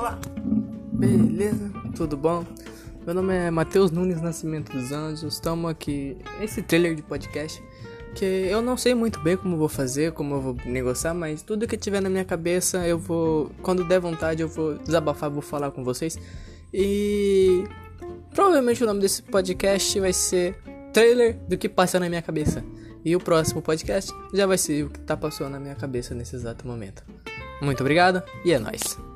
Olá! Beleza? Tudo bom? Meu nome é Matheus Nunes Nascimento dos Anjos. Estamos aqui esse trailer de podcast que eu não sei muito bem como vou fazer, como eu vou negociar, mas tudo que tiver na minha cabeça eu vou, quando der vontade, eu vou desabafar, vou falar com vocês. E provavelmente o nome desse podcast vai ser trailer do que passa na minha cabeça. E o próximo podcast já vai ser o que tá passando na minha cabeça nesse exato momento. Muito obrigado e é nóis.